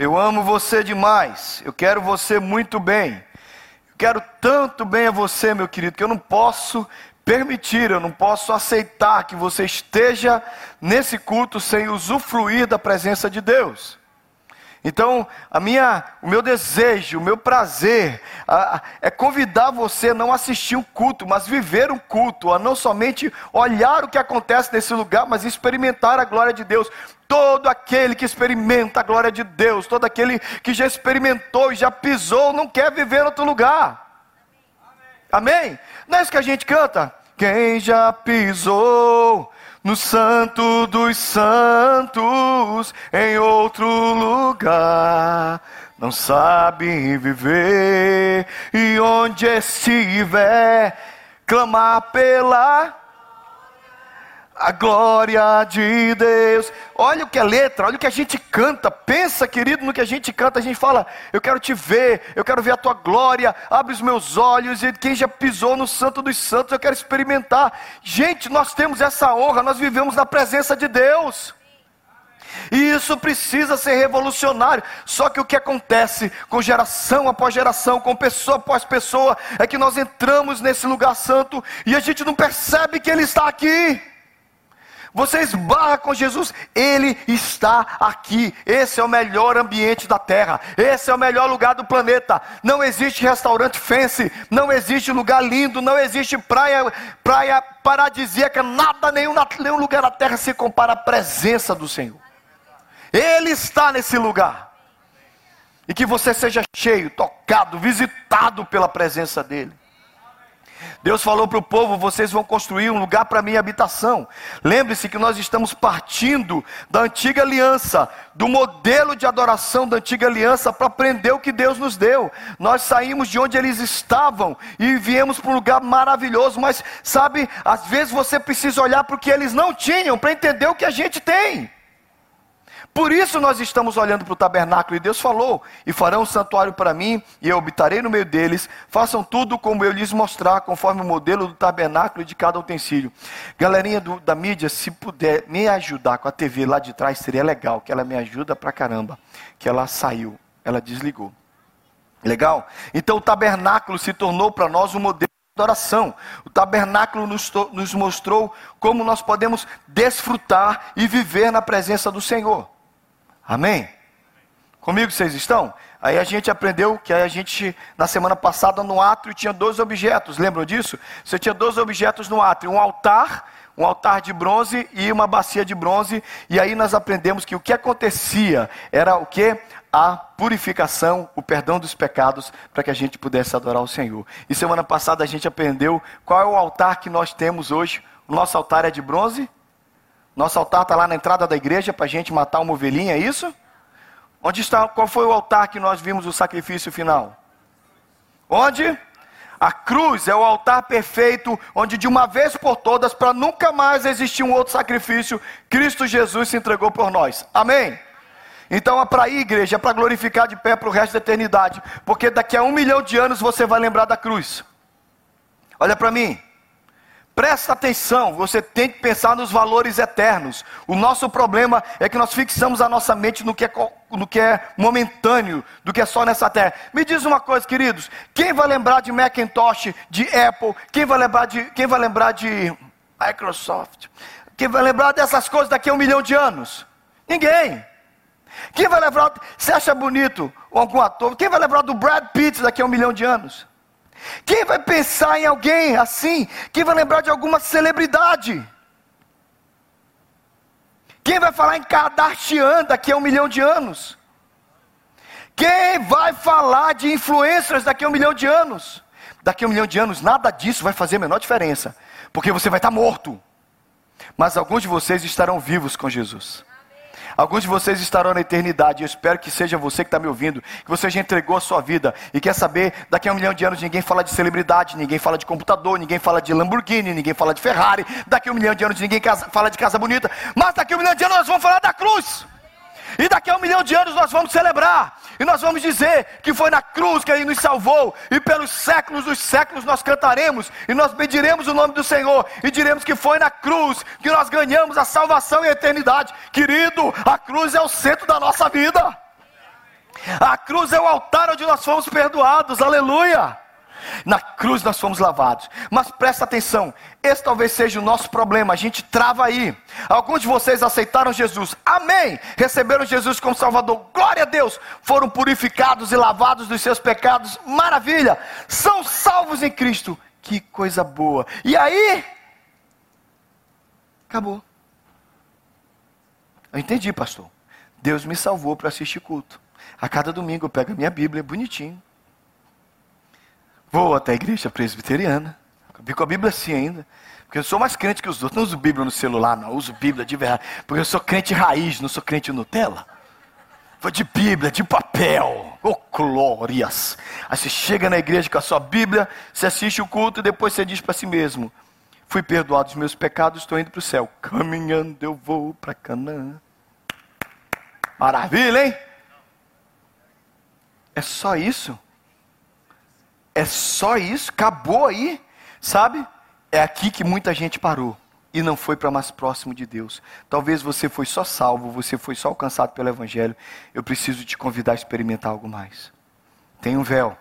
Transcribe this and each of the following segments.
Eu amo você demais. Eu quero você muito bem. Eu quero tanto bem a você, meu querido, que eu não posso permitir, eu não posso aceitar que você esteja nesse culto sem usufruir da presença de Deus. Então, a minha, o meu desejo, o meu prazer a, a, é convidar você a não assistir o culto, mas viver o culto, a não somente olhar o que acontece nesse lugar, mas experimentar a glória de Deus. Todo aquele que experimenta a glória de Deus, todo aquele que já experimentou e já pisou, não quer viver em outro lugar. Amém? Não é isso que a gente canta? Quem já pisou no Santo dos Santos, em outro lugar. Não sabe viver, e onde estiver, clamar pela a glória de Deus. Olha o que é letra, olha o que a gente canta. Pensa, querido, no que a gente canta. A gente fala: Eu quero te ver, eu quero ver a tua glória. Abre os meus olhos. E quem já pisou no Santo dos Santos, eu quero experimentar. Gente, nós temos essa honra, nós vivemos na presença de Deus. E isso precisa ser revolucionário. Só que o que acontece com geração após geração, com pessoa após pessoa, é que nós entramos nesse lugar santo e a gente não percebe que Ele está aqui. Você esbarra com Jesus, Ele está aqui. Esse é o melhor ambiente da terra. Esse é o melhor lugar do planeta. Não existe restaurante fancy, não existe lugar lindo, não existe praia, praia paradisíaca, nada, nenhum, nenhum lugar da terra se compara à presença do Senhor. Ele está nesse lugar. E que você seja cheio, tocado, visitado pela presença dEle. Deus falou para o povo: vocês vão construir um lugar para minha habitação. Lembre-se que nós estamos partindo da antiga aliança, do modelo de adoração da antiga aliança, para aprender o que Deus nos deu. Nós saímos de onde eles estavam e viemos para um lugar maravilhoso, mas sabe, às vezes você precisa olhar para o que eles não tinham para entender o que a gente tem. Por isso nós estamos olhando para o tabernáculo e Deus falou: E farão um santuário para mim, e eu habitarei no meio deles. Façam tudo como eu lhes mostrar, conforme o modelo do tabernáculo e de cada utensílio. Galerinha do, da mídia, se puder me ajudar com a TV lá de trás, seria legal, que ela me ajuda pra caramba. Que ela saiu, ela desligou. Legal? Então o tabernáculo se tornou para nós um modelo de adoração. O tabernáculo nos, nos mostrou como nós podemos desfrutar e viver na presença do Senhor. Amém? Comigo vocês estão? Aí a gente aprendeu que a gente, na semana passada, no átrio tinha dois objetos, lembram disso? Você tinha dois objetos no átrio: um altar, um altar de bronze e uma bacia de bronze. E aí nós aprendemos que o que acontecia era o que? A purificação, o perdão dos pecados, para que a gente pudesse adorar o Senhor. E semana passada a gente aprendeu qual é o altar que nós temos hoje. O nosso altar é de bronze nosso altar está lá na entrada da igreja para a gente matar uma ovelhinha, é isso? Onde está? Qual foi o altar que nós vimos o sacrifício final? Onde? A cruz é o altar perfeito, onde de uma vez por todas, para nunca mais existir um outro sacrifício, Cristo Jesus se entregou por nós. Amém? Então é para ir, igreja, é para glorificar de pé para o resto da eternidade, porque daqui a um milhão de anos você vai lembrar da cruz. Olha para mim. Presta atenção, você tem que pensar nos valores eternos. O nosso problema é que nós fixamos a nossa mente no que é, no que é momentâneo, do que é só nessa terra. Me diz uma coisa, queridos: quem vai lembrar de Macintosh, de Apple? Quem vai lembrar de, quem vai lembrar de Microsoft? Quem vai lembrar dessas coisas daqui a um milhão de anos? Ninguém. Quem vai lembrar? Você acha bonito algum ator? Quem vai lembrar do Brad Pitt daqui a um milhão de anos? Quem vai pensar em alguém assim? Quem vai lembrar de alguma celebridade? Quem vai falar em Kardashian daqui a um milhão de anos? Quem vai falar de influências daqui a um milhão de anos? Daqui a um milhão de anos, nada disso vai fazer a menor diferença, porque você vai estar morto. Mas alguns de vocês estarão vivos com Jesus. Alguns de vocês estarão na eternidade. Eu espero que seja você que está me ouvindo, que você já entregou a sua vida e quer saber, daqui a um milhão de anos ninguém fala de celebridade, ninguém fala de computador, ninguém fala de Lamborghini, ninguém fala de Ferrari. Daqui a um milhão de anos ninguém fala de casa bonita. Mas daqui a um milhão de anos nós vamos falar da cruz. E daqui a um milhão de anos nós vamos celebrar. E nós vamos dizer que foi na cruz que Ele nos salvou. E pelos séculos dos séculos nós cantaremos. E nós pediremos o nome do Senhor. E diremos que foi na cruz que nós ganhamos a salvação e a eternidade. Querido, a cruz é o centro da nossa vida. A cruz é o altar onde nós fomos perdoados, aleluia. Na cruz nós fomos lavados. Mas presta atenção, esse talvez seja o nosso problema, a gente trava aí. Alguns de vocês aceitaram Jesus, amém. Receberam Jesus como Salvador, glória a Deus. Foram purificados e lavados dos seus pecados, maravilha. São salvos em Cristo, que coisa boa. E aí, acabou. Eu entendi, pastor. Deus me salvou para assistir culto. A cada domingo eu pego a minha Bíblia, bonitinho Vou até a igreja presbiteriana. Vi com a Bíblia assim ainda. Porque eu sou mais crente que os outros. Não uso Bíblia no celular, não. Uso Bíblia de verdade. Porque eu sou crente raiz, não sou crente Nutella. Vou de Bíblia, de papel. Oh, glórias. Aí você chega na igreja com a sua Bíblia, você assiste o culto e depois você diz para si mesmo: Fui perdoado dos meus pecados, estou indo para o céu. Caminhando eu vou para Canaã. Maravilha, hein? É só isso? É só isso? Acabou aí? Sabe? É aqui que muita gente parou e não foi para mais próximo de Deus. Talvez você foi só salvo, você foi só alcançado pelo Evangelho. Eu preciso te convidar a experimentar algo mais. Tem um véu.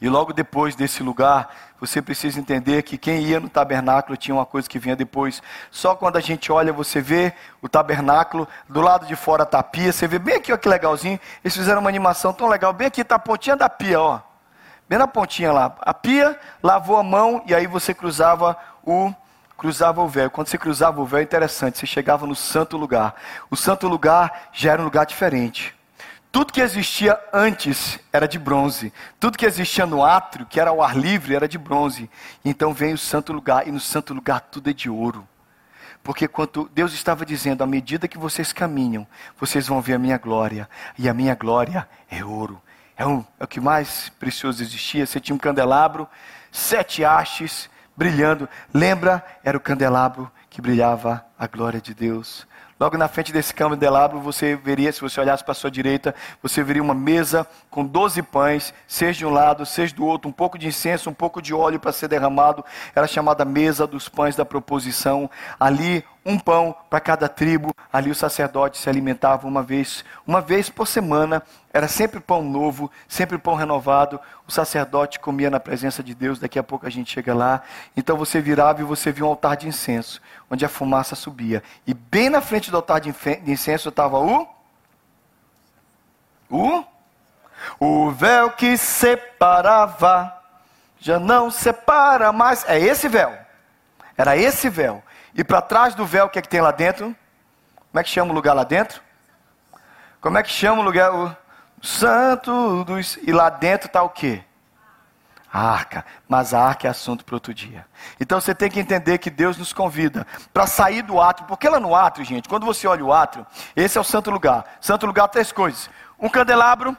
E logo depois desse lugar, você precisa entender que quem ia no tabernáculo tinha uma coisa que vinha depois. Só quando a gente olha, você vê o tabernáculo, do lado de fora está a pia, você vê bem aqui, ó, que legalzinho. Eles fizeram uma animação tão legal, bem aqui está a pontinha da pia, ó. Bem na pontinha lá. A pia, lavou a mão e aí você cruzava o cruzava o véu. Quando você cruzava o véu, é interessante, você chegava no santo lugar. O santo lugar já era um lugar diferente. Tudo que existia antes era de bronze. Tudo que existia no átrio, que era o ar livre, era de bronze. Então vem o santo lugar, e no santo lugar tudo é de ouro. Porque quando Deus estava dizendo, à medida que vocês caminham, vocês vão ver a minha glória. E a minha glória é ouro. É, é o que mais precioso existia. Você tinha um candelabro, sete hastes brilhando. Lembra? Era o candelabro que brilhava a glória de Deus. Logo na frente desse candelabro, você veria, se você olhasse para a sua direita, você veria uma mesa com doze pães, seis de um lado, seis do outro, um pouco de incenso, um pouco de óleo para ser derramado. Era chamada mesa dos pães da proposição. Ali, um pão para cada tribo. Ali o sacerdote se alimentava uma vez, uma vez por semana. Era sempre pão novo, sempre pão renovado. O sacerdote comia na presença de Deus. Daqui a pouco a gente chega lá. Então você virava e você via um altar de incenso onde a fumaça subia. E bem na frente do altar de incenso estava o. O. O véu que separava, já não separa mais. É esse véu. Era esse véu. E para trás do véu, o que é que tem lá dentro? Como é que chama o lugar lá dentro? Como é que chama o lugar? O Santo dos. E lá dentro está o quê? a arca, mas a arca é assunto para outro dia. Então você tem que entender que Deus nos convida para sair do átrio, porque lá no átrio, gente, quando você olha o átrio, esse é o santo lugar. Santo lugar, três coisas: um candelabro,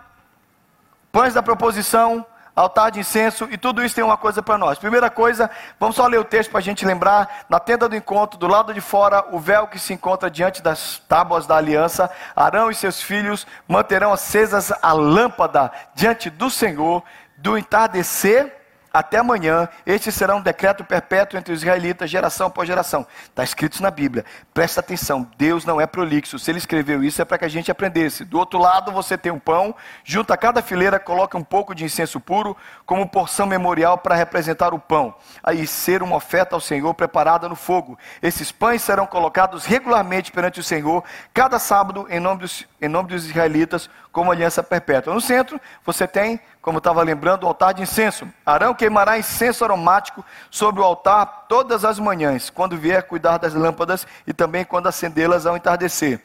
pães da proposição, altar de incenso, e tudo isso tem uma coisa para nós. Primeira coisa, vamos só ler o texto para a gente lembrar: na tenda do encontro, do lado de fora, o véu que se encontra diante das tábuas da aliança, Arão e seus filhos manterão acesas a lâmpada diante do Senhor do entardecer até amanhã, este será um decreto perpétuo entre os israelitas, geração após geração. Está escrito na Bíblia. Presta atenção, Deus não é prolixo. Se ele escreveu isso é para que a gente aprendesse. Do outro lado você tem um pão, junto a cada fileira coloca um pouco de incenso puro, como porção memorial para representar o pão. Aí ser uma oferta ao Senhor preparada no fogo. Esses pães serão colocados regularmente perante o Senhor, cada sábado, em nome dos, em nome dos israelitas, como aliança perpétua. No centro, você tem, como estava lembrando, o altar de incenso. Arão queimará incenso aromático sobre o altar todas as manhãs, quando vier cuidar das lâmpadas e também quando acendê-las ao entardecer.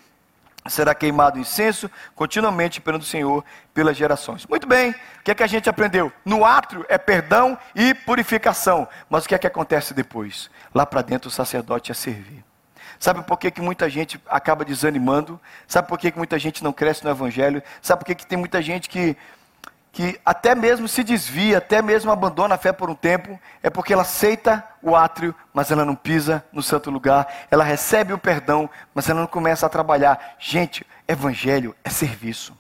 Será queimado incenso continuamente perante o Senhor pelas gerações. Muito bem, o que é que a gente aprendeu? No átrio é perdão e purificação. Mas o que é que acontece depois? Lá para dentro o sacerdote ia servir. Sabe por que, que muita gente acaba desanimando? Sabe por que, que muita gente não cresce no Evangelho? Sabe por que, que tem muita gente que, que até mesmo se desvia, até mesmo abandona a fé por um tempo? É porque ela aceita o átrio, mas ela não pisa no santo lugar. Ela recebe o perdão, mas ela não começa a trabalhar. Gente, Evangelho é serviço.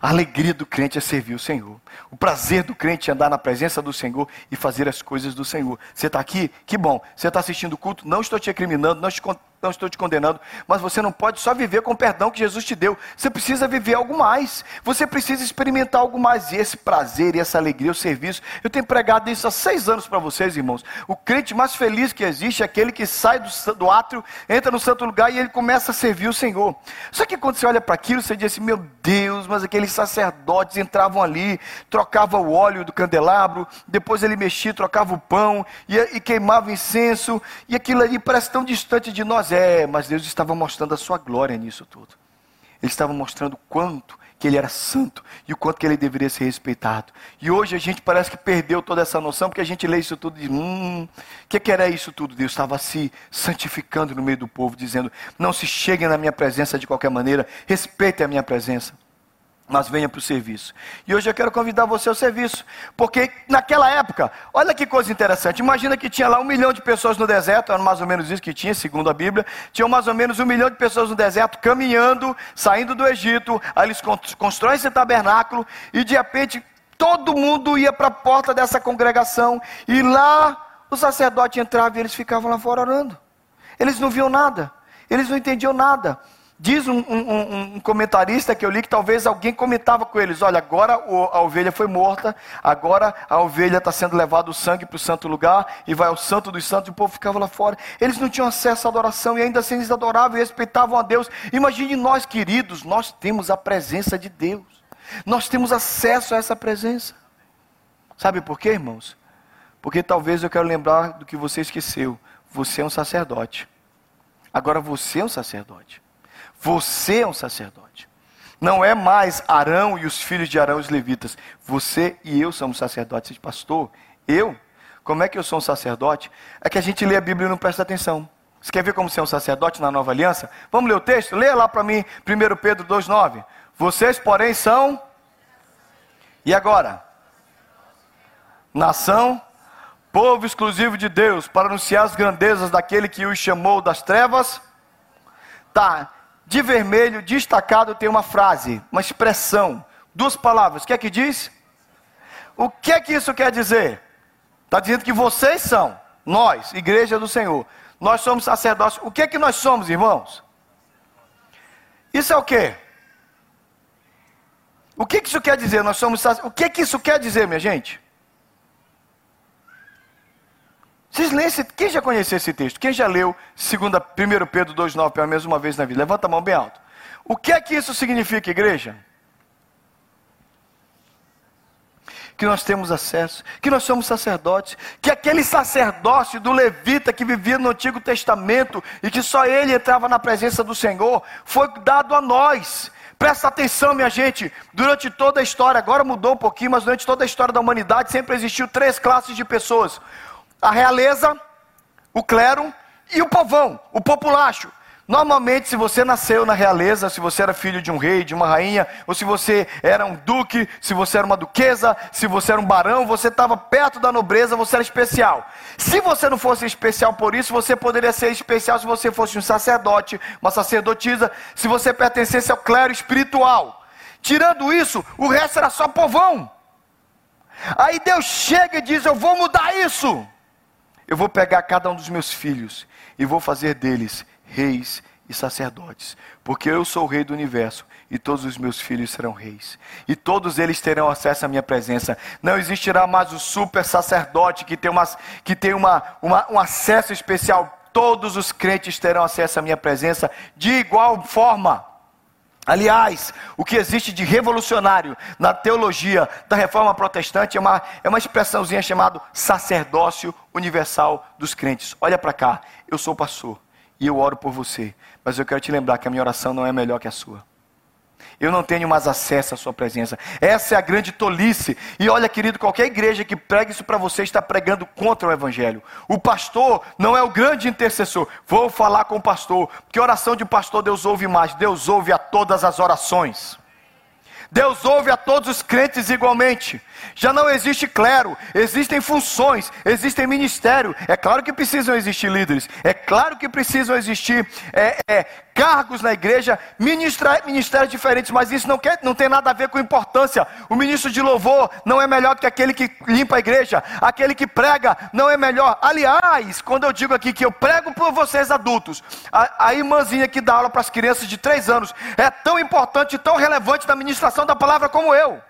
A alegria do crente é servir o Senhor. O prazer do crente é andar na presença do Senhor e fazer as coisas do Senhor. Você está aqui? Que bom. Você está assistindo o culto? Não estou te acriminando, não, te, não estou te condenando. Mas você não pode só viver com o perdão que Jesus te deu. Você precisa viver algo mais. Você precisa experimentar algo mais. E esse prazer e essa alegria, o serviço. Eu tenho pregado isso há seis anos para vocês, irmãos. O crente mais feliz que existe é aquele que sai do, do átrio, entra no santo lugar e ele começa a servir o Senhor. Só que quando você olha para aquilo, você diz assim: meu Deus, mas aqueles sacerdotes entravam ali, trocava o óleo do candelabro, depois ele mexia, trocava o pão e, e queimava incenso, e aquilo ali parece tão distante de nós. É, mas Deus estava mostrando a sua glória nisso tudo. Ele estava mostrando quanto que ele era santo e o quanto que ele deveria ser respeitado. E hoje a gente parece que perdeu toda essa noção, porque a gente lê isso tudo e diz, hum, o que, que era isso tudo? Deus estava se santificando no meio do povo, dizendo, não se cheguem na minha presença de qualquer maneira, respeitem a minha presença mas venha para o serviço. E hoje eu quero convidar você ao serviço, porque naquela época, olha que coisa interessante. Imagina que tinha lá um milhão de pessoas no deserto, era mais ou menos isso que tinha, segundo a Bíblia. Tinha mais ou menos um milhão de pessoas no deserto, caminhando, saindo do Egito. Aí eles constroem esse tabernáculo e de repente todo mundo ia para a porta dessa congregação e lá o sacerdote entrava e eles ficavam lá fora orando. Eles não viam nada, eles não entendiam nada. Diz um, um, um, comentarista que eu li que talvez alguém comentava com eles: olha, agora a ovelha foi morta, agora a ovelha está sendo levado o sangue para o santo lugar e vai ao santo dos santos, e o povo ficava lá fora. Eles não tinham acesso à adoração e ainda assim eles adoravam e respeitavam a Deus. Imagine nós, queridos, nós temos a presença de Deus, nós temos acesso a essa presença. Sabe por quê, irmãos? Porque talvez eu quero lembrar do que você esqueceu: você é um sacerdote. Agora você é um sacerdote. Você é um sacerdote. Não é mais Arão e os filhos de Arão os levitas. Você e eu somos sacerdotes. Pastor, eu? Como é que eu sou um sacerdote? É que a gente lê a Bíblia e não presta atenção. Você quer ver como ser um sacerdote na nova aliança? Vamos ler o texto? Leia lá para mim, 1 Pedro 2,9. Vocês, porém, são. E agora? Nação, povo exclusivo de Deus, para anunciar as grandezas daquele que os chamou das trevas. Tá, de vermelho, destacado, tem uma frase, uma expressão, duas palavras. O que é que diz? O que é que isso quer dizer? Está dizendo que vocês são, nós, igreja do Senhor, nós somos sacerdotes. O que é que nós somos, irmãos? Isso é o quê? O que, que isso quer dizer? Nós somos O que, que isso quer dizer, minha gente? Vocês leem esse, quem já conheceu esse texto? Quem já leu 2 1 Pedro 2,9 pela mesma vez na vida? Levanta a mão bem alto. O que é que isso significa, igreja? Que nós temos acesso, que nós somos sacerdotes, que aquele sacerdócio do levita que vivia no Antigo Testamento e que só ele entrava na presença do Senhor, foi dado a nós. Presta atenção, minha gente. Durante toda a história, agora mudou um pouquinho, mas durante toda a história da humanidade sempre existiu três classes de pessoas: a realeza, o clero e o povão, o populacho. Normalmente, se você nasceu na realeza, se você era filho de um rei, de uma rainha, ou se você era um duque, se você era uma duquesa, se você era um barão, você estava perto da nobreza, você era especial. Se você não fosse especial por isso, você poderia ser especial se você fosse um sacerdote, uma sacerdotisa, se você pertencesse ao clero espiritual. Tirando isso, o resto era só povão. Aí Deus chega e diz: Eu vou mudar isso. Eu vou pegar cada um dos meus filhos e vou fazer deles reis e sacerdotes, porque eu sou o rei do universo e todos os meus filhos serão reis, e todos eles terão acesso à minha presença. Não existirá mais o super sacerdote que tem, uma, que tem uma, uma, um acesso especial. Todos os crentes terão acesso à minha presença de igual forma. Aliás, o que existe de revolucionário na teologia da reforma protestante é uma, é uma expressãozinha chamada sacerdócio universal dos crentes. Olha para cá, eu sou pastor e eu oro por você, mas eu quero te lembrar que a minha oração não é melhor que a sua. Eu não tenho mais acesso à sua presença. Essa é a grande tolice. E olha, querido, qualquer igreja que pregue isso para você está pregando contra o evangelho. O pastor não é o grande intercessor. Vou falar com o pastor, porque oração de pastor Deus ouve mais. Deus ouve a todas as orações. Deus ouve a todos os crentes igualmente. Já não existe clero, existem funções, existem ministério. É claro que precisam existir líderes, é claro que precisam existir é, é, cargos na igreja, ministérios diferentes, mas isso não, quer, não tem nada a ver com importância. O ministro de louvor não é melhor que aquele que limpa a igreja, aquele que prega não é melhor. Aliás, quando eu digo aqui que eu prego por vocês adultos, a, a irmãzinha que dá aula para as crianças de três anos é tão importante, tão relevante na ministração da palavra como eu.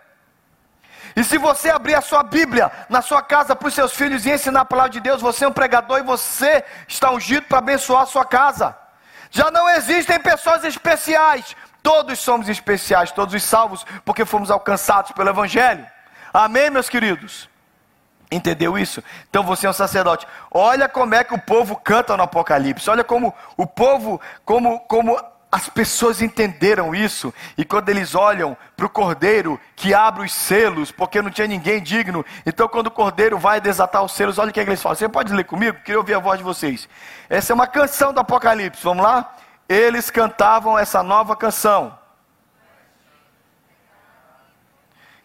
E se você abrir a sua Bíblia na sua casa para os seus filhos e ensinar a palavra de Deus, você é um pregador e você está ungido para abençoar a sua casa. Já não existem pessoas especiais. Todos somos especiais, todos os salvos, porque fomos alcançados pelo Evangelho. Amém, meus queridos? Entendeu isso? Então você é um sacerdote. Olha como é que o povo canta no Apocalipse. Olha como o povo, como, como as pessoas entenderam isso, e quando eles olham para o cordeiro que abre os selos, porque não tinha ninguém digno, então quando o cordeiro vai desatar os selos, olha o que, é que eles falam. Você pode ler comigo? Queria ouvir a voz de vocês. Essa é uma canção do Apocalipse, vamos lá? Eles cantavam essa nova canção.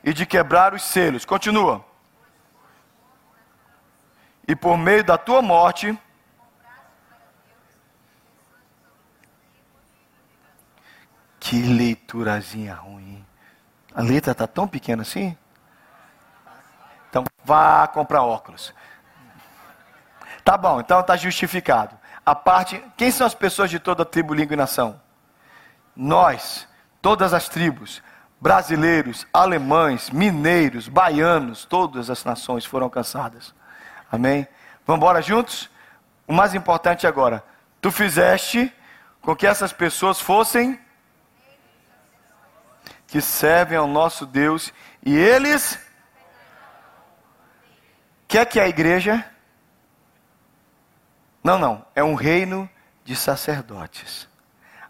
E de quebrar os selos. Continua. E por meio da tua morte Que leiturazinha ruim. A letra está tão pequena assim? Então vá comprar óculos. Tá bom, então está justificado. A parte. Quem são as pessoas de toda a tribo, língua e nação? Nós, todas as tribos, brasileiros, alemães, mineiros, baianos, todas as nações foram alcançadas. Amém? Vamos embora juntos? O mais importante agora, tu fizeste com que essas pessoas fossem que servem ao nosso Deus e eles. Quer que a igreja? Não, não. É um reino de sacerdotes.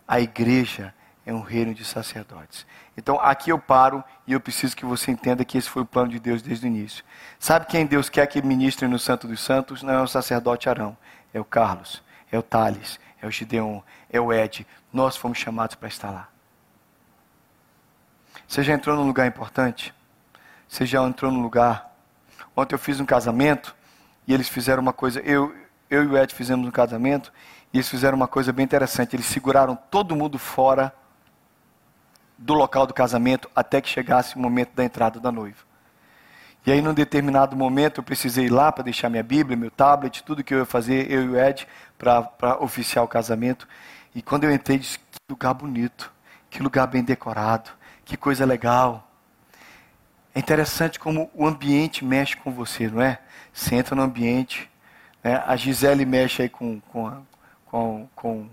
A igreja é um reino de sacerdotes. Então aqui eu paro e eu preciso que você entenda que esse foi o plano de Deus desde o início. Sabe quem Deus quer que ministre no Santo dos Santos? Não é o sacerdote Arão, é o Carlos, é o Thales, é o Gideon, é o Ed. Nós fomos chamados para estar lá. Você já entrou num lugar importante? Você já entrou num lugar? Ontem eu fiz um casamento e eles fizeram uma coisa. Eu, eu e o Ed fizemos um casamento e eles fizeram uma coisa bem interessante. Eles seguraram todo mundo fora do local do casamento até que chegasse o momento da entrada da noiva. E aí, num determinado momento, eu precisei ir lá para deixar minha Bíblia, meu tablet, tudo que eu ia fazer, eu e o Ed, para oficiar o casamento. E quando eu entrei, disse: que lugar bonito, que lugar bem decorado. Que coisa legal. É interessante como o ambiente mexe com você, não é? Você entra no ambiente. Né? A Gisele mexe aí com, com, com, com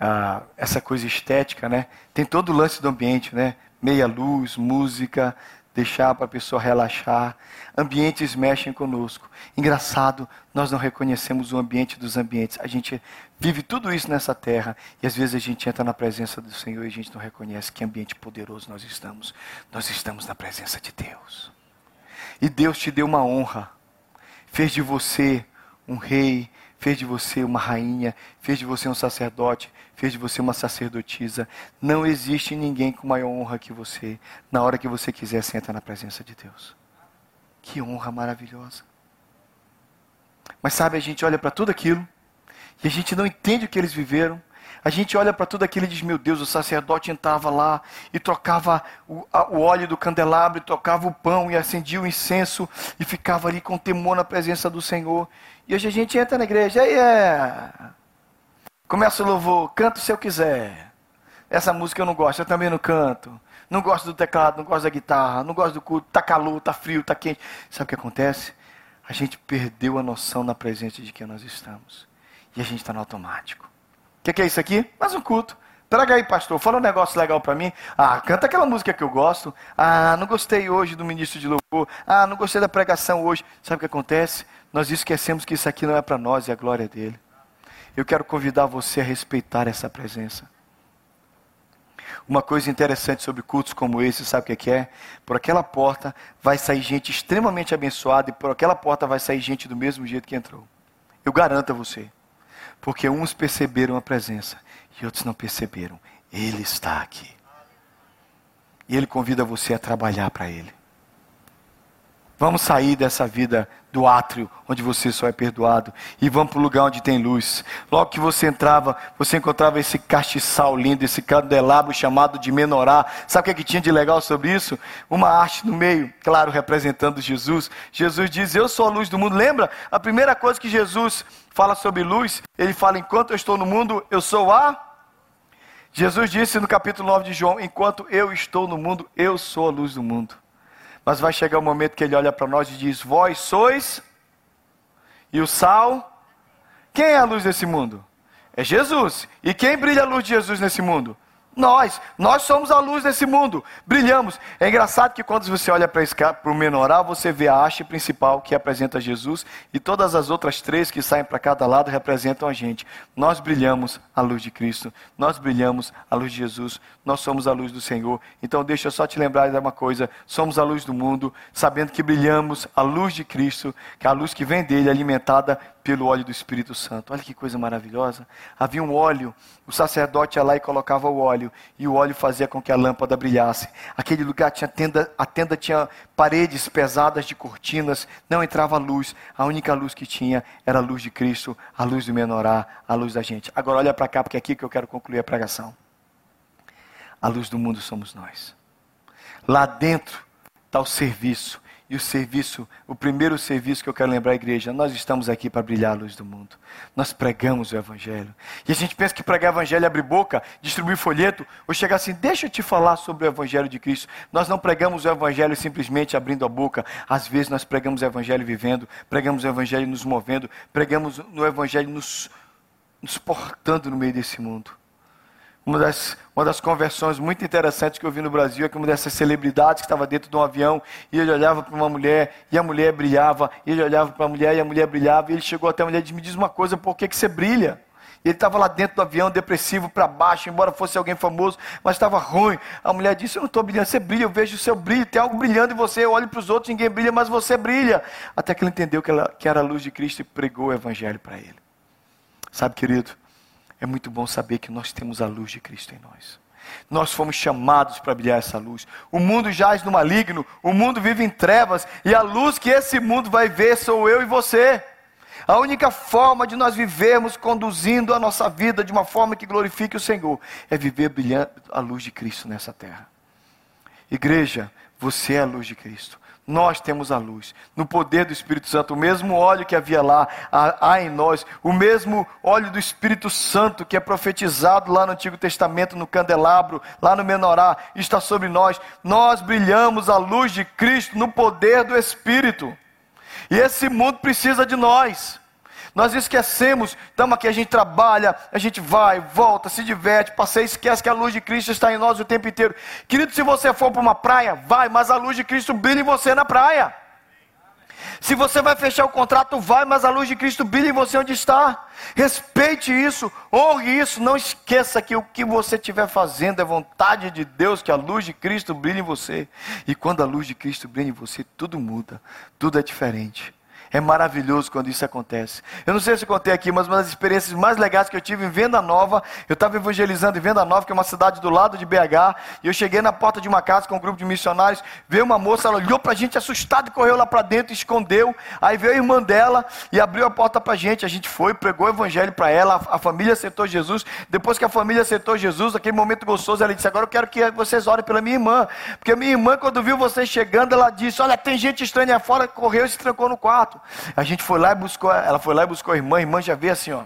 ah, essa coisa estética, né? Tem todo o lance do ambiente, né? Meia luz, música, deixar para a pessoa relaxar. Ambientes mexem conosco. Engraçado, nós não reconhecemos o ambiente dos ambientes. A gente vive tudo isso nessa terra e às vezes a gente entra na presença do Senhor e a gente não reconhece que ambiente poderoso nós estamos. Nós estamos na presença de Deus. E Deus te deu uma honra. Fez de você um rei, fez de você uma rainha, fez de você um sacerdote, fez de você uma sacerdotisa. Não existe ninguém com maior honra que você. Na hora que você quiser, senta na presença de Deus. Que honra maravilhosa. Mas sabe, a gente olha para tudo aquilo e a gente não entende o que eles viveram. A gente olha para tudo aquilo e diz: Meu Deus, o sacerdote entrava lá e trocava o, a, o óleo do candelabro, e tocava o pão e acendia o incenso e ficava ali com temor na presença do Senhor. E hoje a gente entra na igreja, e é. Começa o louvor, canto se eu quiser. Essa música eu não gosto, eu também não canto. Não gosto do teclado, não gosto da guitarra, não gosto do culto, tá calor, tá frio, tá quente. Sabe o que acontece? A gente perdeu a noção na presença de quem nós estamos. E a gente está no automático. Que, que, é isso aqui? Mais um culto. Traga aí, pastor, fala um negócio legal para mim. Ah, canta aquela música que eu gosto. Ah, não gostei hoje do ministro de louvor. Ah, não gostei da pregação hoje. Sabe o que acontece? Nós esquecemos que isso aqui não é para nós, é a glória dele. Eu quero convidar você a respeitar essa presença. Uma coisa interessante sobre cultos como esse, sabe o que é? Por aquela porta vai sair gente extremamente abençoada e por aquela porta vai sair gente do mesmo jeito que entrou. Eu garanto a você. Porque uns perceberam a presença e outros não perceberam. Ele está aqui. E Ele convida você a trabalhar para Ele. Vamos sair dessa vida do átrio, onde você só é perdoado, e vamos para o lugar onde tem luz. Logo que você entrava, você encontrava esse castiçal lindo, esse candelabro chamado de menorá. Sabe o que, é que tinha de legal sobre isso? Uma arte no meio, claro, representando Jesus. Jesus diz: Eu sou a luz do mundo. Lembra? A primeira coisa que Jesus fala sobre luz, ele fala: Enquanto eu estou no mundo, eu sou a. Jesus disse no capítulo 9 de João: Enquanto eu estou no mundo, eu sou a luz do mundo. Mas vai chegar o um momento que ele olha para nós e diz: Vós sois e o sal. Quem é a luz desse mundo? É Jesus. E quem brilha a luz de Jesus nesse mundo? Nós, nós somos a luz desse mundo, brilhamos. É engraçado que quando você olha para o menorá, você vê a haste principal que apresenta Jesus e todas as outras três que saem para cada lado representam a gente. Nós brilhamos a luz de Cristo, nós brilhamos a luz de Jesus, nós somos a luz do Senhor. Então deixa eu só te lembrar de uma coisa: somos a luz do mundo, sabendo que brilhamos a luz de Cristo, que é a luz que vem dele, alimentada pelo óleo do Espírito Santo. Olha que coisa maravilhosa. Havia um óleo, o sacerdote ia lá e colocava o óleo, e o óleo fazia com que a lâmpada brilhasse. Aquele lugar tinha tenda, a tenda tinha paredes pesadas de cortinas, não entrava luz. A única luz que tinha era a luz de Cristo, a luz do menorá, a luz da gente. Agora olha para cá, porque é aqui que eu quero concluir a pregação. A luz do mundo somos nós. Lá dentro está o serviço e o serviço, o primeiro serviço que eu quero lembrar à igreja, nós estamos aqui para brilhar a luz do mundo. Nós pregamos o Evangelho. E a gente pensa que pregar o Evangelho é abrir boca, distribuir folheto, ou chegar assim, deixa eu te falar sobre o Evangelho de Cristo. Nós não pregamos o Evangelho simplesmente abrindo a boca. Às vezes nós pregamos o Evangelho vivendo, pregamos o Evangelho nos movendo, pregamos no Evangelho nos, nos portando no meio desse mundo. Uma das, uma das conversões muito interessantes que eu vi no Brasil é que uma dessas celebridades que estava dentro de um avião e ele olhava para uma mulher e a mulher brilhava, ele olhava para a mulher e a mulher brilhava, e ele chegou até a mulher e disse: Me diz uma coisa, por que, que você brilha? Ele estava lá dentro do avião, depressivo para baixo, embora fosse alguém famoso, mas estava ruim. A mulher disse: Eu não estou brilhando, você brilha, eu vejo o seu brilho, tem algo brilhando em você. Eu olho para os outros, ninguém brilha, mas você brilha. Até que ele entendeu que, ela, que era a luz de Cristo e pregou o Evangelho para ele. Sabe, querido? É muito bom saber que nós temos a luz de Cristo em nós. Nós fomos chamados para brilhar essa luz. O mundo jaz no maligno, o mundo vive em trevas, e a luz que esse mundo vai ver sou eu e você. A única forma de nós vivermos conduzindo a nossa vida de uma forma que glorifique o Senhor é viver brilhando a luz de Cristo nessa terra. Igreja, você é a luz de Cristo nós temos a luz. No poder do Espírito Santo, o mesmo óleo que havia lá, há em nós, o mesmo óleo do Espírito Santo que é profetizado lá no Antigo Testamento, no candelabro, lá no menorá, está sobre nós. Nós brilhamos a luz de Cristo no poder do Espírito. E esse mundo precisa de nós. Nós esquecemos, estamos aqui, a gente trabalha, a gente vai, volta, se diverte, passeia, esquece que a luz de Cristo está em nós o tempo inteiro. Querido, se você for para uma praia, vai, mas a luz de Cristo brilha em você na praia. Se você vai fechar o contrato, vai, mas a luz de Cristo brilha em você onde está. Respeite isso, honre isso, não esqueça que o que você estiver fazendo é vontade de Deus, que a luz de Cristo brilhe em você. E quando a luz de Cristo brilha em você, tudo muda, tudo é diferente. É maravilhoso quando isso acontece. Eu não sei se eu contei aqui, mas uma das experiências mais legais que eu tive em Venda Nova, eu estava evangelizando em Venda Nova, que é uma cidade do lado de BH, e eu cheguei na porta de uma casa com um grupo de missionários, veio uma moça, ela olhou para a gente assustada e correu lá para dentro, escondeu. Aí veio a irmã dela e abriu a porta para a gente. A gente foi, pregou o evangelho para ela, a, família aceitou Jesus. Depois que a família aceitou Jesus, aquele momento gostoso, ela disse: Agora eu quero que vocês orem pela minha irmã. Porque a minha irmã, quando viu vocês chegando, ela disse: Olha, tem gente estranha fora, correu e se trancou no quarto. A gente foi lá e buscou, ela foi lá e buscou a irmã, a irmã já veio assim, ó.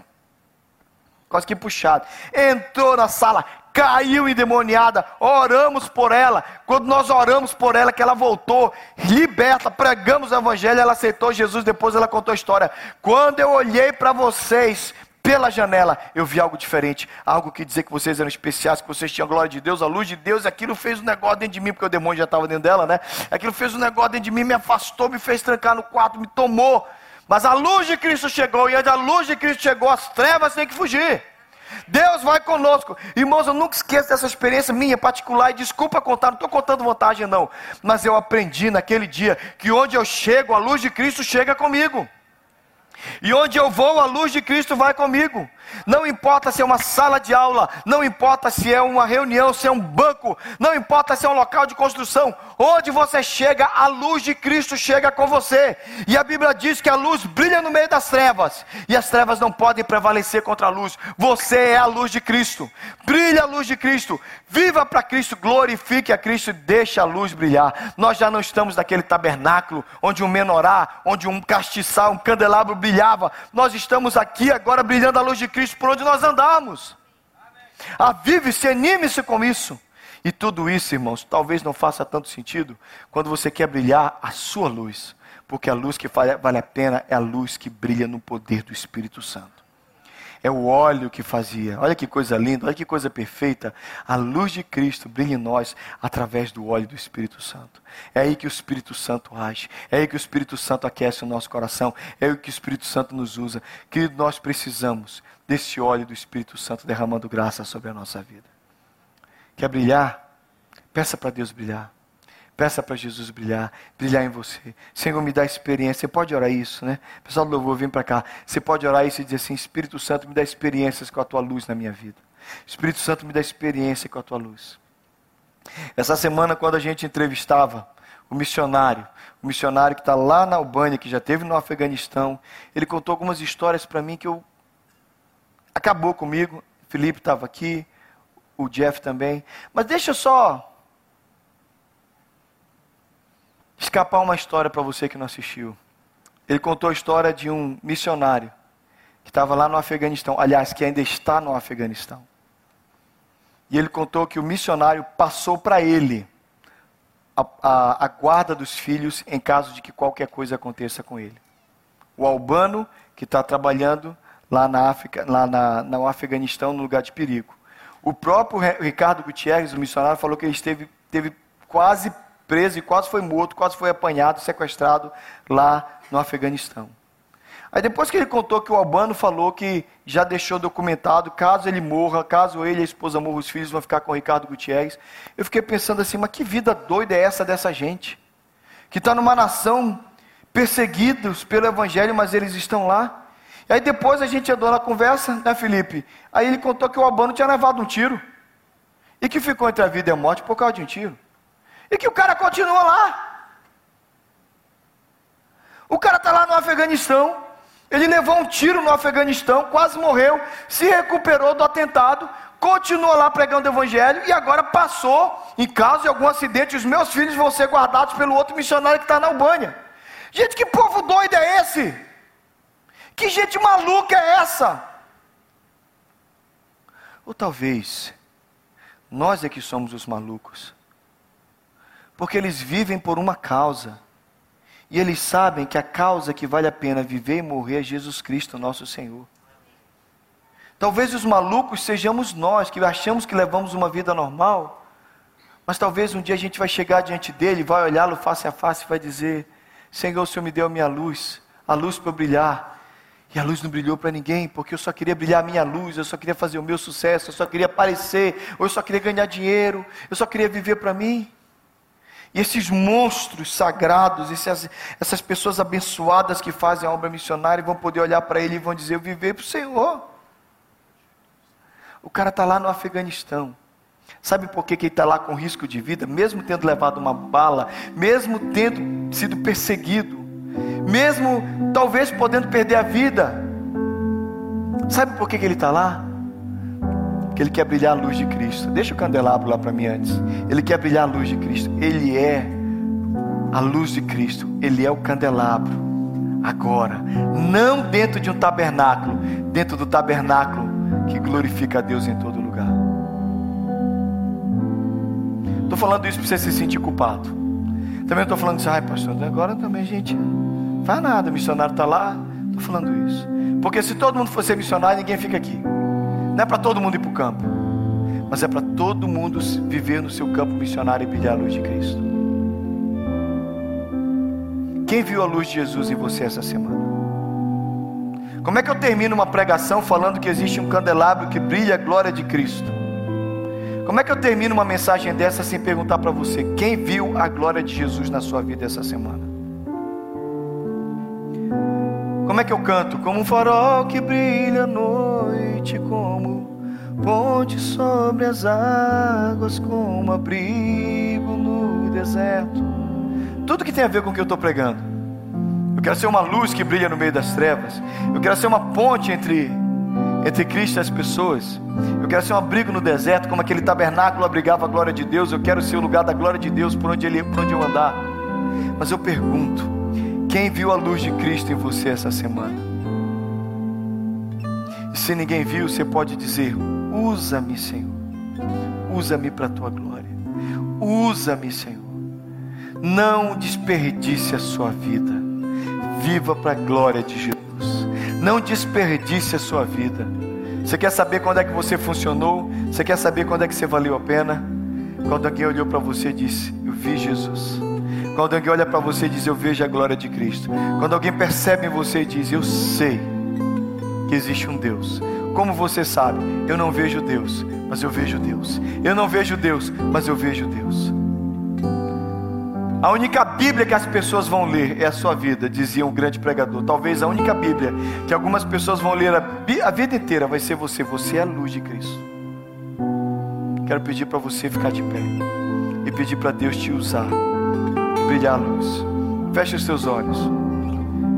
Quase que puxado. Entrou na sala, caiu endemoniada, oramos por ela. Quando nós oramos por ela, que ela voltou, liberta, pregamos o evangelho, ela aceitou Jesus, depois ela contou a história. Quando eu olhei para vocês, pela janela, eu vi algo diferente, algo que dizia que vocês eram especiais, que vocês tinham a glória de Deus, a luz de Deus, aquilo fez um negócio dentro de mim, porque o demônio já estava dentro dela, né? Aquilo fez um negócio dentro de mim, me afastou, me fez trancar no quarto, me tomou. Mas a luz de Cristo chegou, e a luz de Cristo chegou, as trevas têm que fugir. Deus vai conosco. Irmãos, eu nunca esqueço dessa experiência minha particular, e desculpa contar, não estou contando vantagem não. Mas eu aprendi naquele dia que onde eu chego, a luz de Cristo chega comigo. E onde eu vou, a luz de Cristo vai comigo. Não importa se é uma sala de aula, não importa se é uma reunião, se é um banco, não importa se é um local de construção, onde você chega, a luz de Cristo chega com você. E a Bíblia diz que a luz brilha no meio das trevas, e as trevas não podem prevalecer contra a luz. Você é a luz de Cristo. Brilha a luz de Cristo. Viva para Cristo, glorifique a Cristo e deixe a luz brilhar. Nós já não estamos naquele tabernáculo onde um menorá, onde um castiçal, um candelabro brilhava. Nós estamos aqui agora brilhando a luz de Cristo por onde nós andamos. Avive-se, anime-se com isso. E tudo isso, irmãos, talvez não faça tanto sentido quando você quer brilhar a sua luz, porque a luz que vale a pena é a luz que brilha no poder do Espírito Santo. É o óleo que fazia. Olha que coisa linda, olha que coisa perfeita. A luz de Cristo brilha em nós através do óleo do Espírito Santo. É aí que o Espírito Santo age. É aí que o Espírito Santo aquece o nosso coração. É aí que o Espírito Santo nos usa. Querido, nós precisamos desse óleo do Espírito Santo derramando graça sobre a nossa vida. Quer brilhar? Peça para Deus brilhar. Peça para Jesus brilhar, brilhar em você. Senhor, me dá experiência. Você pode orar isso, né? Pessoal do louvor, vem para cá. Você pode orar isso e dizer assim: Espírito Santo, me dá experiências com a tua luz na minha vida. Espírito Santo, me dá experiência com a tua luz. Essa semana, quando a gente entrevistava o missionário, o missionário que está lá na Albânia, que já teve no Afeganistão, ele contou algumas histórias para mim que eu acabou comigo. Felipe estava aqui, o Jeff também. Mas deixa eu só escapar uma história para você que não assistiu. Ele contou a história de um missionário que estava lá no Afeganistão, aliás, que ainda está no Afeganistão. E ele contou que o missionário passou para ele a, a, a, guarda dos filhos em caso de que qualquer coisa aconteça com ele. O albano que está trabalhando lá na África, lá na, no Afeganistão, no lugar de perigo. O próprio Ricardo Gutierrez, o missionário, falou que ele esteve, esteve quase preso e quase foi morto, quase foi apanhado, sequestrado lá no Afeganistão. Aí depois que ele contou que o Albano falou que já deixou documentado, caso ele morra, caso ele e a esposa morram, os filhos vão ficar com o Ricardo Gutierrez. Eu fiquei pensando assim, mas que vida doida é essa dessa gente? Que está numa nação perseguidos pelo Evangelho, mas eles estão lá. E aí depois a gente andou na conversa, né Felipe? Aí ele contou que o Albano tinha levado um tiro. E que ficou entre a vida e a morte por causa de um tiro. E que o cara continua lá. O cara está lá no Afeganistão. Ele levou um tiro no Afeganistão, quase morreu, se recuperou do atentado, continuou lá pregando o evangelho e agora passou, em caso de algum acidente, os meus filhos vão ser guardados pelo outro missionário que está na Albânia. Gente, que povo doido é esse? Que gente maluca é essa? Ou talvez nós é que somos os malucos porque eles vivem por uma causa. E eles sabem que a causa que vale a pena viver e morrer é Jesus Cristo, nosso Senhor. Talvez os malucos sejamos nós, que achamos que levamos uma vida normal, mas talvez um dia a gente vai chegar diante dele, vai olhá-lo face a face e vai dizer: Senhor, o Senhor me deu a minha luz, a luz para brilhar. E a luz não brilhou para ninguém, porque eu só queria brilhar a minha luz, eu só queria fazer o meu sucesso, eu só queria aparecer, ou eu só queria ganhar dinheiro, eu só queria viver para mim. E esses monstros sagrados, essas, essas pessoas abençoadas que fazem a obra missionária vão poder olhar para ele e vão dizer: Eu viver para o Senhor. O cara está lá no Afeganistão. Sabe por que, que ele está lá com risco de vida? Mesmo tendo levado uma bala, mesmo tendo sido perseguido, mesmo talvez podendo perder a vida. Sabe por que, que ele está lá? que ele quer brilhar a luz de Cristo. Deixa o candelabro lá para mim antes. Ele quer brilhar a luz de Cristo. Ele é a luz de Cristo. Ele é o candelabro. Agora, não dentro de um tabernáculo, dentro do tabernáculo que glorifica a Deus em todo lugar. Estou falando isso para você se sentir culpado. Também estou falando assim, ai pastor, agora também gente, faz nada, o missionário está lá. Estou falando isso. Porque se todo mundo fosse missionário, ninguém fica aqui. Não é para todo mundo ir para o campo, mas é para todo mundo viver no seu campo missionário e brilhar a luz de Cristo. Quem viu a luz de Jesus em você essa semana? Como é que eu termino uma pregação falando que existe um candelabro que brilha a glória de Cristo? Como é que eu termino uma mensagem dessa sem perguntar para você quem viu a glória de Jesus na sua vida essa semana? Como é que eu canto? Como um farol que brilha à noite, como ponte sobre as águas, como abrigo no deserto. Tudo que tem a ver com o que eu estou pregando. Eu quero ser uma luz que brilha no meio das trevas. Eu quero ser uma ponte entre entre Cristo e as pessoas. Eu quero ser um abrigo no deserto, como aquele tabernáculo abrigava a glória de Deus. Eu quero ser o lugar da glória de Deus por onde, ele, por onde eu andar. Mas eu pergunto: quem viu a luz de Cristo em você essa semana? E se ninguém viu, você pode dizer: Usa-me, Senhor. Usa-me para a tua glória. Usa-me, Senhor. Não desperdice a sua vida. Viva para a glória de Jesus. Não desperdice a sua vida. Você quer saber quando é que você funcionou? Você quer saber quando é que você valeu a pena? Quando alguém olhou para você e disse: Eu vi Jesus. Quando alguém olha para você e diz: Eu vejo a glória de Cristo. Quando alguém percebe em você e diz: Eu sei que existe um Deus. Como você sabe? Eu não vejo Deus, mas eu vejo Deus. Eu não vejo Deus, mas eu vejo Deus. A única Bíblia que as pessoas vão ler é a sua vida, dizia um grande pregador. Talvez a única Bíblia que algumas pessoas vão ler a, vida inteira vai ser você. Você é a luz de Cristo. Quero pedir para você ficar de pé e pedir para Deus te usar e brilhar a luz. Feche os seus olhos.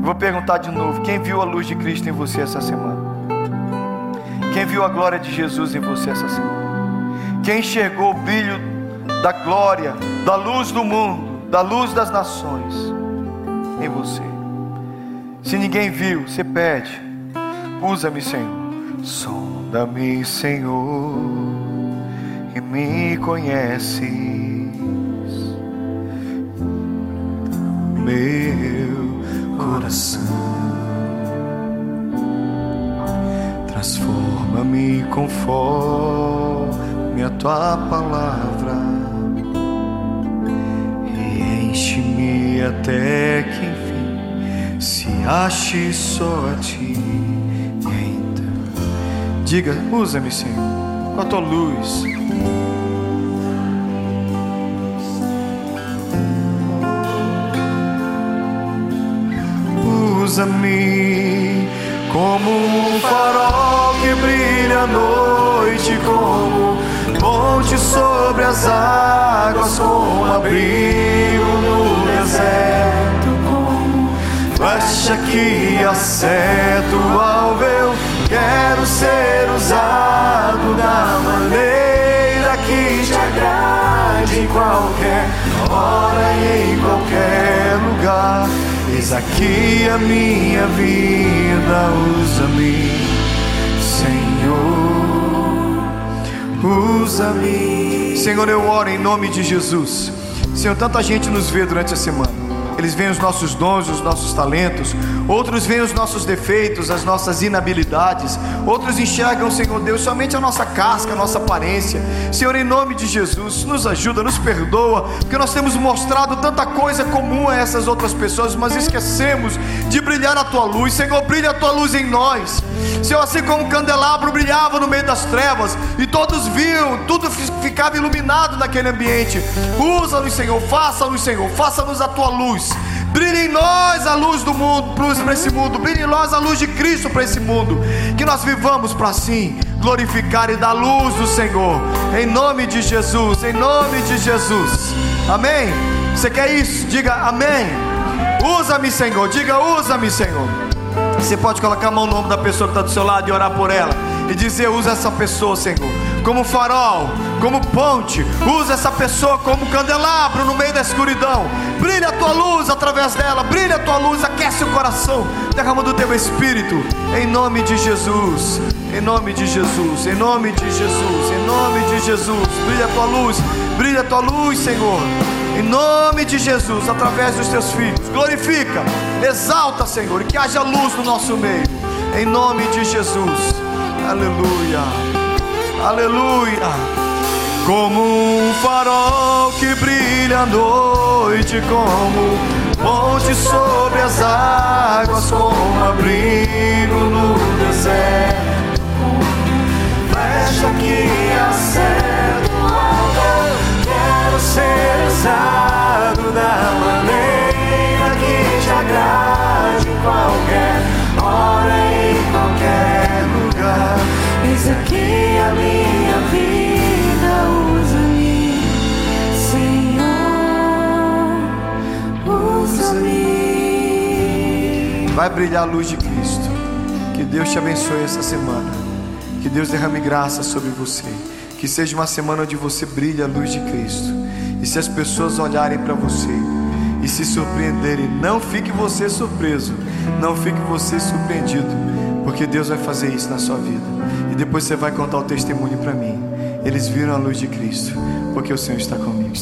vou perguntar de novo: quem viu a luz de Cristo em você essa semana? Quem viu a glória de Jesus em você essa semana? Quem enxergou o brilho da glória, da luz do mundo? Da luz das nações em você. Se ninguém viu, você pede, usa-me, Senhor. Sonda-me, Senhor, e me conheces. Meu coração, transforma-me conforme a tua palavra até que enfim se ache só a ti. Diga, usa-me, Senhor, com a tua luz. Usa-me como um farol que brilha à noite, como ponte sobre as águas, como abrigo flecha que acerta o alvo. quero ser usado da maneira que te agrade em qualquer hora e em qualquer lugar. Eis aqui a minha vida, usa-me, Senhor usa-me. Senhor, eu oro em nome de Jesus. Senhor, tanta gente nos vê durante a semana. Eles veem os nossos dons, os nossos talentos, outros veem os nossos defeitos, as nossas inabilidades, outros enxergam, Senhor Deus, somente a nossa casca, a nossa aparência. Senhor, em nome de Jesus, nos ajuda, nos perdoa, porque nós temos mostrado tanta coisa comum a essas outras pessoas, mas esquecemos de brilhar a tua luz. Senhor, brilha a tua luz em nós. Senhor, assim como o candelabro brilhava no meio das trevas e todos viam, tudo ficava iluminado naquele ambiente. Usa-nos, Senhor, faça-nos, Senhor, faça-nos a tua luz. Brilhe em nós a luz do mundo, para esse mundo. Brilhe em nós a luz de Cristo para esse mundo. Que nós vivamos para assim glorificar e dar luz do Senhor. Em nome de Jesus, em nome de Jesus. Amém? Você quer isso? Diga amém. Usa-me, Senhor. Diga usa-me, Senhor. Você pode colocar a mão no ombro da pessoa que está do seu lado e orar por ela. E dizer: Usa essa pessoa, Senhor, como farol, como ponte. Usa essa pessoa como candelabro no meio da escuridão. Brilha a tua luz através dela. Brilha a tua luz, aquece o coração. Derrama do teu espírito. Em nome de Jesus. Em nome de Jesus. Em nome de Jesus. Em nome de Jesus. Brilha a tua luz. Brilha a tua luz, Senhor. Em nome de Jesus, através dos teus filhos. Glorifica, exalta, Senhor, que haja luz no nosso meio. Em nome de Jesus. Aleluia. Aleluia. Como um farol que brilha à noite, como ponte sobre as águas, como abrigo no deserto, flecha que acerta o. Quero ser usado da maneira que te agrade que a minha vida usa-me, Senhor, usa-me. Vai brilhar a luz de Cristo. Que Deus te abençoe essa semana. Que Deus derrame graça sobre você. Que seja uma semana onde você brilha a luz de Cristo. E se as pessoas olharem para você e se surpreenderem, não fique você surpreso, não fique você surpreendido, porque Deus vai fazer isso na sua vida. Depois você vai contar o testemunho para mim. Eles viram a luz de Cristo, porque o Senhor está comigo.